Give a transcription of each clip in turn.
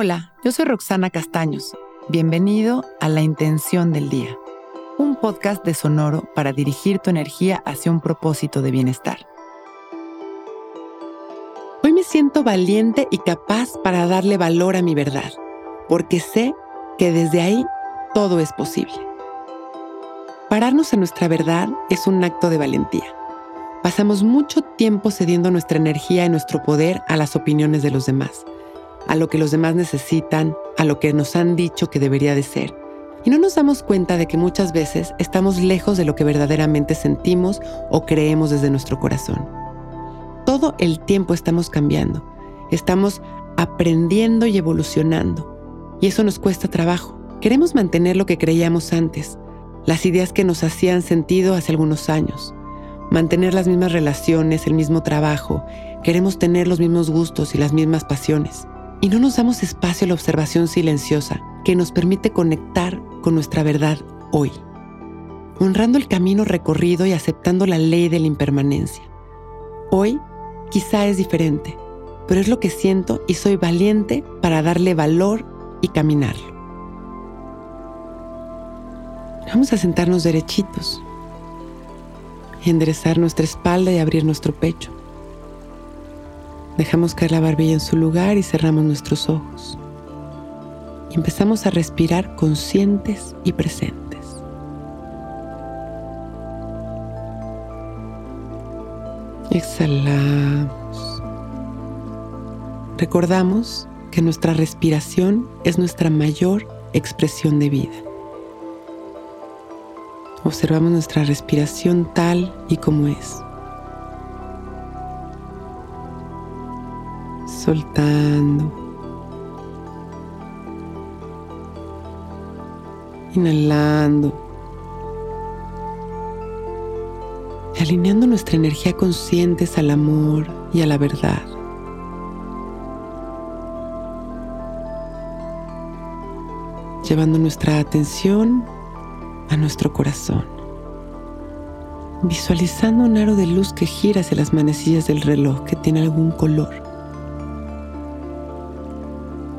Hola, yo soy Roxana Castaños. Bienvenido a La Intención del Día, un podcast de Sonoro para dirigir tu energía hacia un propósito de bienestar. Hoy me siento valiente y capaz para darle valor a mi verdad, porque sé que desde ahí todo es posible. Pararnos en nuestra verdad es un acto de valentía. Pasamos mucho tiempo cediendo nuestra energía y nuestro poder a las opiniones de los demás a lo que los demás necesitan, a lo que nos han dicho que debería de ser. Y no nos damos cuenta de que muchas veces estamos lejos de lo que verdaderamente sentimos o creemos desde nuestro corazón. Todo el tiempo estamos cambiando, estamos aprendiendo y evolucionando. Y eso nos cuesta trabajo. Queremos mantener lo que creíamos antes, las ideas que nos hacían sentido hace algunos años, mantener las mismas relaciones, el mismo trabajo, queremos tener los mismos gustos y las mismas pasiones y no nos damos espacio a la observación silenciosa que nos permite conectar con nuestra verdad hoy, honrando el camino recorrido y aceptando la ley de la impermanencia. Hoy quizá es diferente, pero es lo que siento y soy valiente para darle valor y caminarlo. Vamos a sentarnos derechitos, enderezar nuestra espalda y abrir nuestro pecho. Dejamos caer la barbilla en su lugar y cerramos nuestros ojos. Y empezamos a respirar conscientes y presentes. Exhalamos. Recordamos que nuestra respiración es nuestra mayor expresión de vida. Observamos nuestra respiración tal y como es. Soltando. Inhalando. Alineando nuestra energía conscientes al amor y a la verdad. Llevando nuestra atención a nuestro corazón. Visualizando un aro de luz que gira hacia las manecillas del reloj que tiene algún color.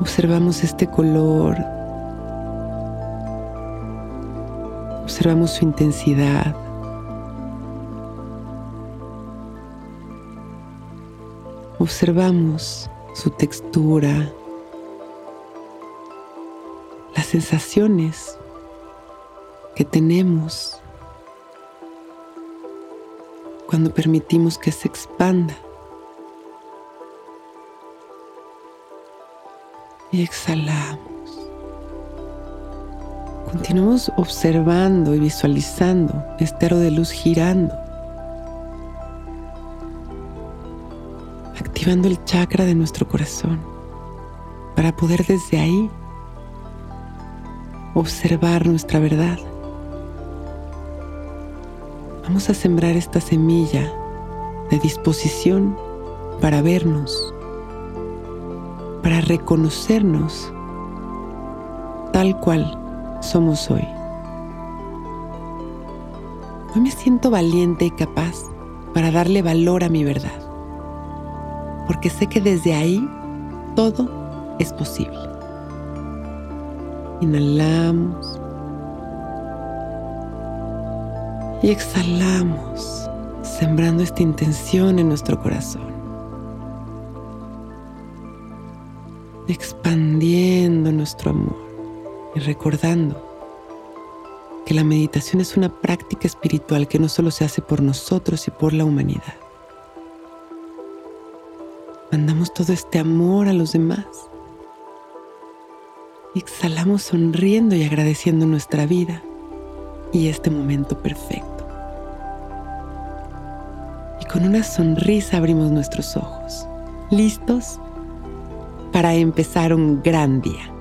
Observamos este color. Observamos su intensidad. Observamos su textura, las sensaciones que tenemos cuando permitimos que se expanda. Y exhalamos. Continuamos observando y visualizando este aro de luz girando, activando el chakra de nuestro corazón para poder desde ahí observar nuestra verdad. Vamos a sembrar esta semilla de disposición para vernos para reconocernos tal cual somos hoy. Hoy me siento valiente y capaz para darle valor a mi verdad, porque sé que desde ahí todo es posible. Inhalamos y exhalamos, sembrando esta intención en nuestro corazón. Expandiendo nuestro amor y recordando que la meditación es una práctica espiritual que no solo se hace por nosotros y por la humanidad. Mandamos todo este amor a los demás. exhalamos sonriendo y agradeciendo nuestra vida y este momento perfecto. Y con una sonrisa abrimos nuestros ojos, listos para empezar un gran día.